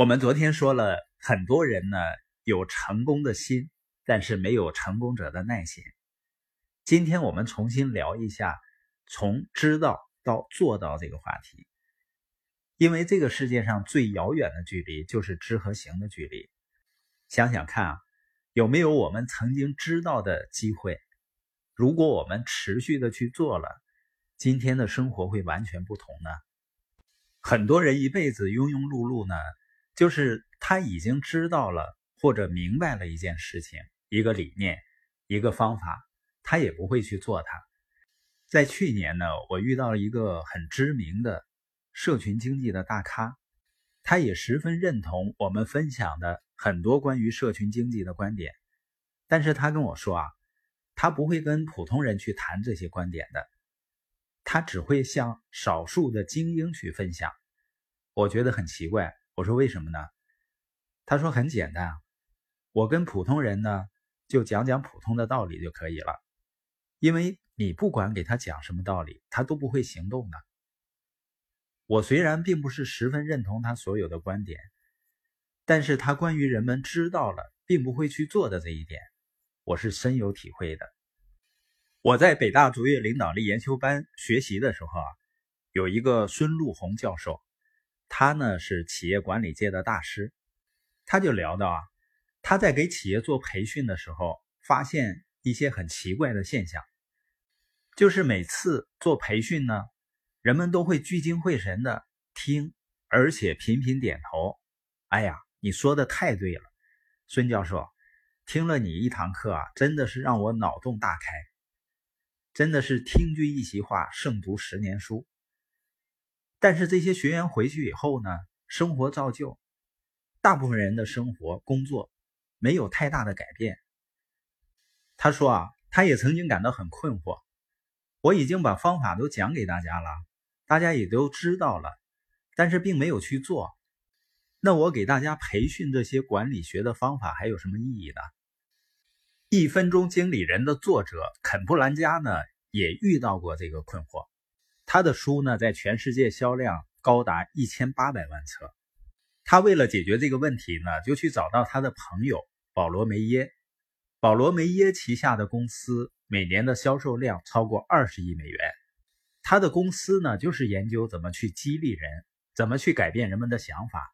我们昨天说了，很多人呢有成功的心，但是没有成功者的耐心。今天我们重新聊一下从知道到做到这个话题，因为这个世界上最遥远的距离就是知和行的距离。想想看啊，有没有我们曾经知道的机会？如果我们持续的去做了，今天的生活会完全不同呢？很多人一辈子庸庸碌碌呢，就是他已经知道了或者明白了一件事情、一个理念、一个方法。他也不会去做它。在去年呢，我遇到了一个很知名的社群经济的大咖，他也十分认同我们分享的很多关于社群经济的观点。但是他跟我说啊，他不会跟普通人去谈这些观点的，他只会向少数的精英去分享。我觉得很奇怪，我说为什么呢？他说很简单，我跟普通人呢就讲讲普通的道理就可以了。因为你不管给他讲什么道理，他都不会行动的。我虽然并不是十分认同他所有的观点，但是他关于人们知道了并不会去做的这一点，我是深有体会的。我在北大卓越领导力研修班学习的时候啊，有一个孙路红教授，他呢是企业管理界的大师，他就聊到啊，他在给企业做培训的时候，发现一些很奇怪的现象。就是每次做培训呢，人们都会聚精会神的听，而且频频点头。哎呀，你说的太对了，孙教授，听了你一堂课啊，真的是让我脑洞大开，真的是听君一席话，胜读十年书。但是这些学员回去以后呢，生活照旧，大部分人的生活工作没有太大的改变。他说啊，他也曾经感到很困惑。我已经把方法都讲给大家了，大家也都知道了，但是并没有去做。那我给大家培训这些管理学的方法还有什么意义呢？一分钟经理人的作者肯布兰加呢，也遇到过这个困惑。他的书呢，在全世界销量高达一千八百万册。他为了解决这个问题呢，就去找到他的朋友保罗梅耶。保罗梅耶旗下的公司。每年的销售量超过二十亿美元，他的公司呢，就是研究怎么去激励人，怎么去改变人们的想法。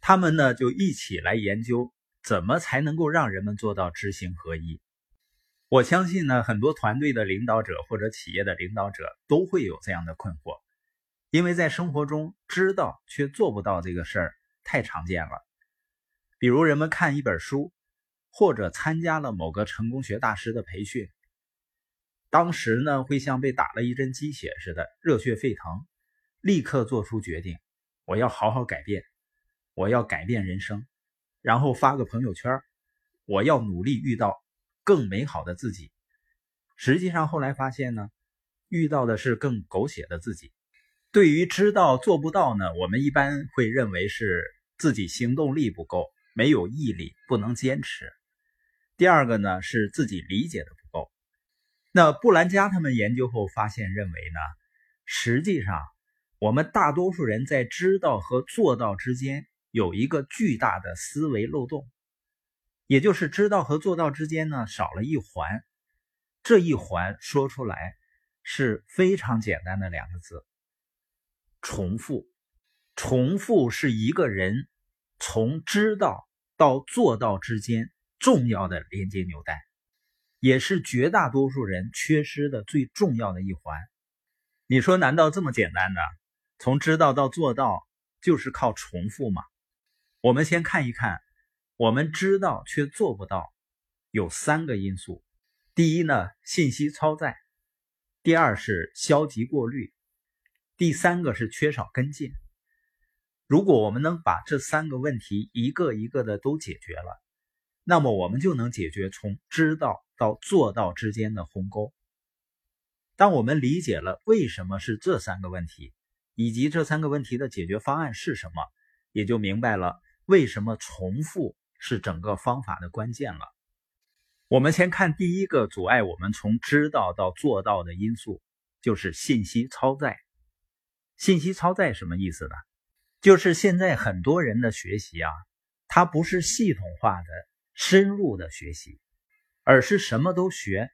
他们呢，就一起来研究怎么才能够让人们做到知行合一。我相信呢，很多团队的领导者或者企业的领导者都会有这样的困惑，因为在生活中知道却做不到这个事儿太常见了。比如人们看一本书，或者参加了某个成功学大师的培训。当时呢，会像被打了一针鸡血似的，热血沸腾，立刻做出决定，我要好好改变，我要改变人生，然后发个朋友圈，我要努力遇到更美好的自己。实际上后来发现呢，遇到的是更狗血的自己。对于知道做不到呢，我们一般会认为是自己行动力不够，没有毅力，不能坚持。第二个呢，是自己理解的不够。那布兰加他们研究后发现，认为呢，实际上我们大多数人在知道和做到之间有一个巨大的思维漏洞，也就是知道和做到之间呢少了一环。这一环说出来是非常简单的两个字：重复。重复是一个人从知道到做到之间重要的连接纽带。也是绝大多数人缺失的最重要的一环。你说，难道这么简单的从知道到做到就是靠重复吗？我们先看一看，我们知道却做不到，有三个因素。第一呢，信息超载；第二是消极过滤；第三个是缺少跟进。如果我们能把这三个问题一个一个的都解决了，那么我们就能解决从知道。到做到之间的鸿沟。当我们理解了为什么是这三个问题，以及这三个问题的解决方案是什么，也就明白了为什么重复是整个方法的关键了。我们先看第一个阻碍我们从知道到做到的因素，就是信息超载。信息超载什么意思呢？就是现在很多人的学习啊，它不是系统化的、深入的学习，而是什么都学。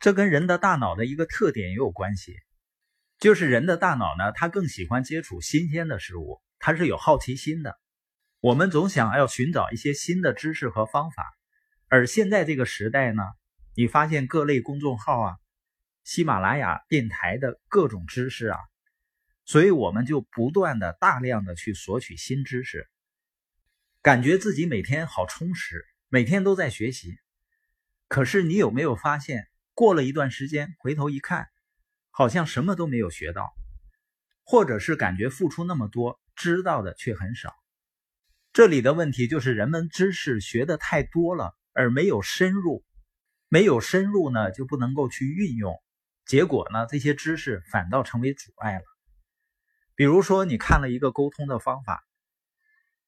这跟人的大脑的一个特点也有关系，就是人的大脑呢，它更喜欢接触新鲜的事物，它是有好奇心的。我们总想要寻找一些新的知识和方法，而现在这个时代呢，你发现各类公众号啊、喜马拉雅电台的各种知识啊，所以我们就不断的大量的去索取新知识，感觉自己每天好充实，每天都在学习。可是你有没有发现？过了一段时间，回头一看，好像什么都没有学到，或者是感觉付出那么多，知道的却很少。这里的问题就是人们知识学的太多了，而没有深入，没有深入呢，就不能够去运用，结果呢，这些知识反倒成为阻碍了。比如说，你看了一个沟通的方法，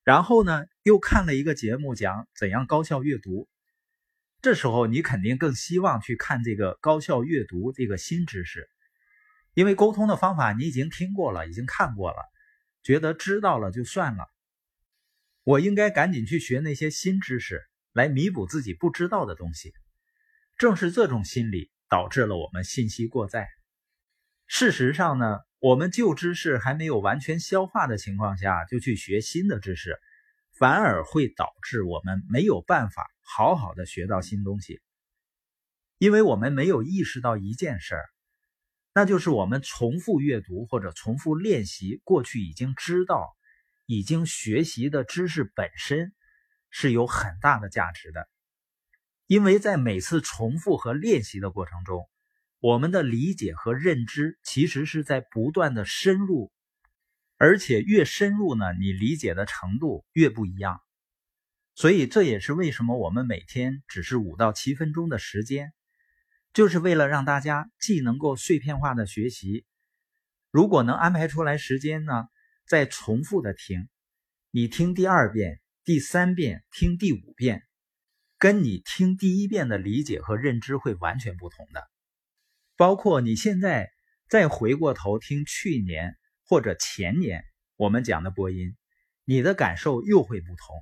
然后呢，又看了一个节目讲怎样高效阅读。这时候你肯定更希望去看这个高效阅读这个新知识，因为沟通的方法你已经听过了，已经看过了，觉得知道了就算了。我应该赶紧去学那些新知识，来弥补自己不知道的东西。正是这种心理导致了我们信息过载。事实上呢，我们旧知识还没有完全消化的情况下就去学新的知识，反而会导致我们没有办法。好好的学到新东西，因为我们没有意识到一件事儿，那就是我们重复阅读或者重复练习过去已经知道、已经学习的知识本身是有很大的价值的，因为在每次重复和练习的过程中，我们的理解和认知其实是在不断的深入，而且越深入呢，你理解的程度越不一样。所以这也是为什么我们每天只是五到七分钟的时间，就是为了让大家既能够碎片化的学习，如果能安排出来时间呢，再重复的听，你听第二遍、第三遍、听第五遍，跟你听第一遍的理解和认知会完全不同的。包括你现在再回过头听去年或者前年我们讲的播音，你的感受又会不同。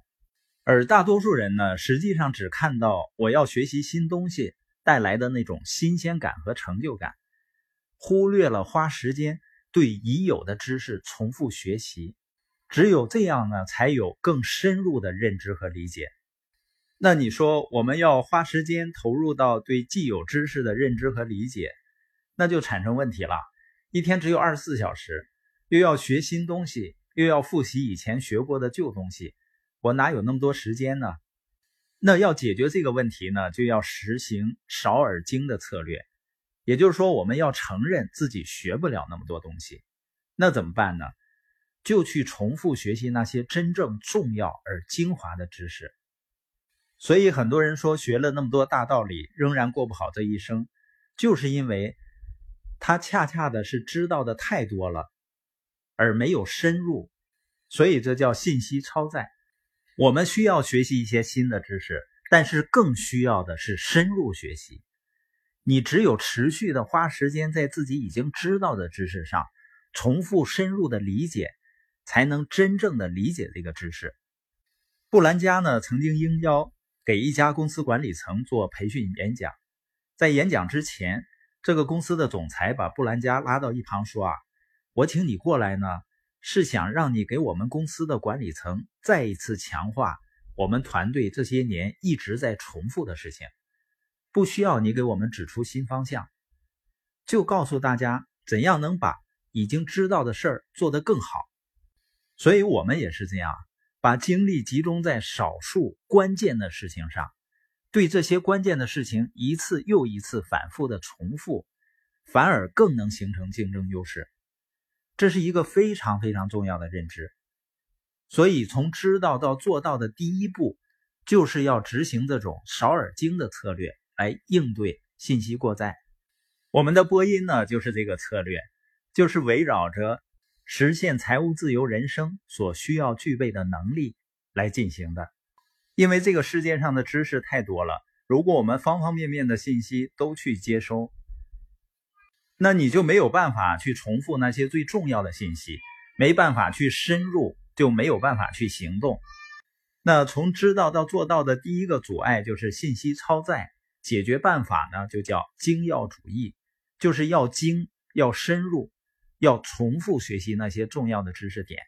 而大多数人呢，实际上只看到我要学习新东西带来的那种新鲜感和成就感，忽略了花时间对已有的知识重复学习。只有这样呢，才有更深入的认知和理解。那你说，我们要花时间投入到对既有知识的认知和理解，那就产生问题了。一天只有二十四小时，又要学新东西，又要复习以前学过的旧东西。我哪有那么多时间呢？那要解决这个问题呢，就要实行少而精的策略。也就是说，我们要承认自己学不了那么多东西，那怎么办呢？就去重复学习那些真正重要而精华的知识。所以很多人说学了那么多大道理，仍然过不好这一生，就是因为他恰恰的是知道的太多了，而没有深入，所以这叫信息超载。我们需要学习一些新的知识，但是更需要的是深入学习。你只有持续的花时间在自己已经知道的知识上，重复深入的理解，才能真正的理解这个知识。布兰加呢，曾经应邀给一家公司管理层做培训演讲，在演讲之前，这个公司的总裁把布兰加拉到一旁说：“啊，我请你过来呢。”是想让你给我们公司的管理层再一次强化我们团队这些年一直在重复的事情，不需要你给我们指出新方向，就告诉大家怎样能把已经知道的事儿做得更好。所以我们也是这样，把精力集中在少数关键的事情上，对这些关键的事情一次又一次反复的重复，反而更能形成竞争优势。这是一个非常非常重要的认知，所以从知道到做到的第一步，就是要执行这种少而精的策略来应对信息过载。我们的播音呢，就是这个策略，就是围绕着实现财务自由人生所需要具备的能力来进行的。因为这个世界上的知识太多了，如果我们方方面面的信息都去接收。那你就没有办法去重复那些最重要的信息，没办法去深入，就没有办法去行动。那从知道到做到的第一个阻碍就是信息超载，解决办法呢就叫精要主义，就是要精，要深入，要重复学习那些重要的知识点。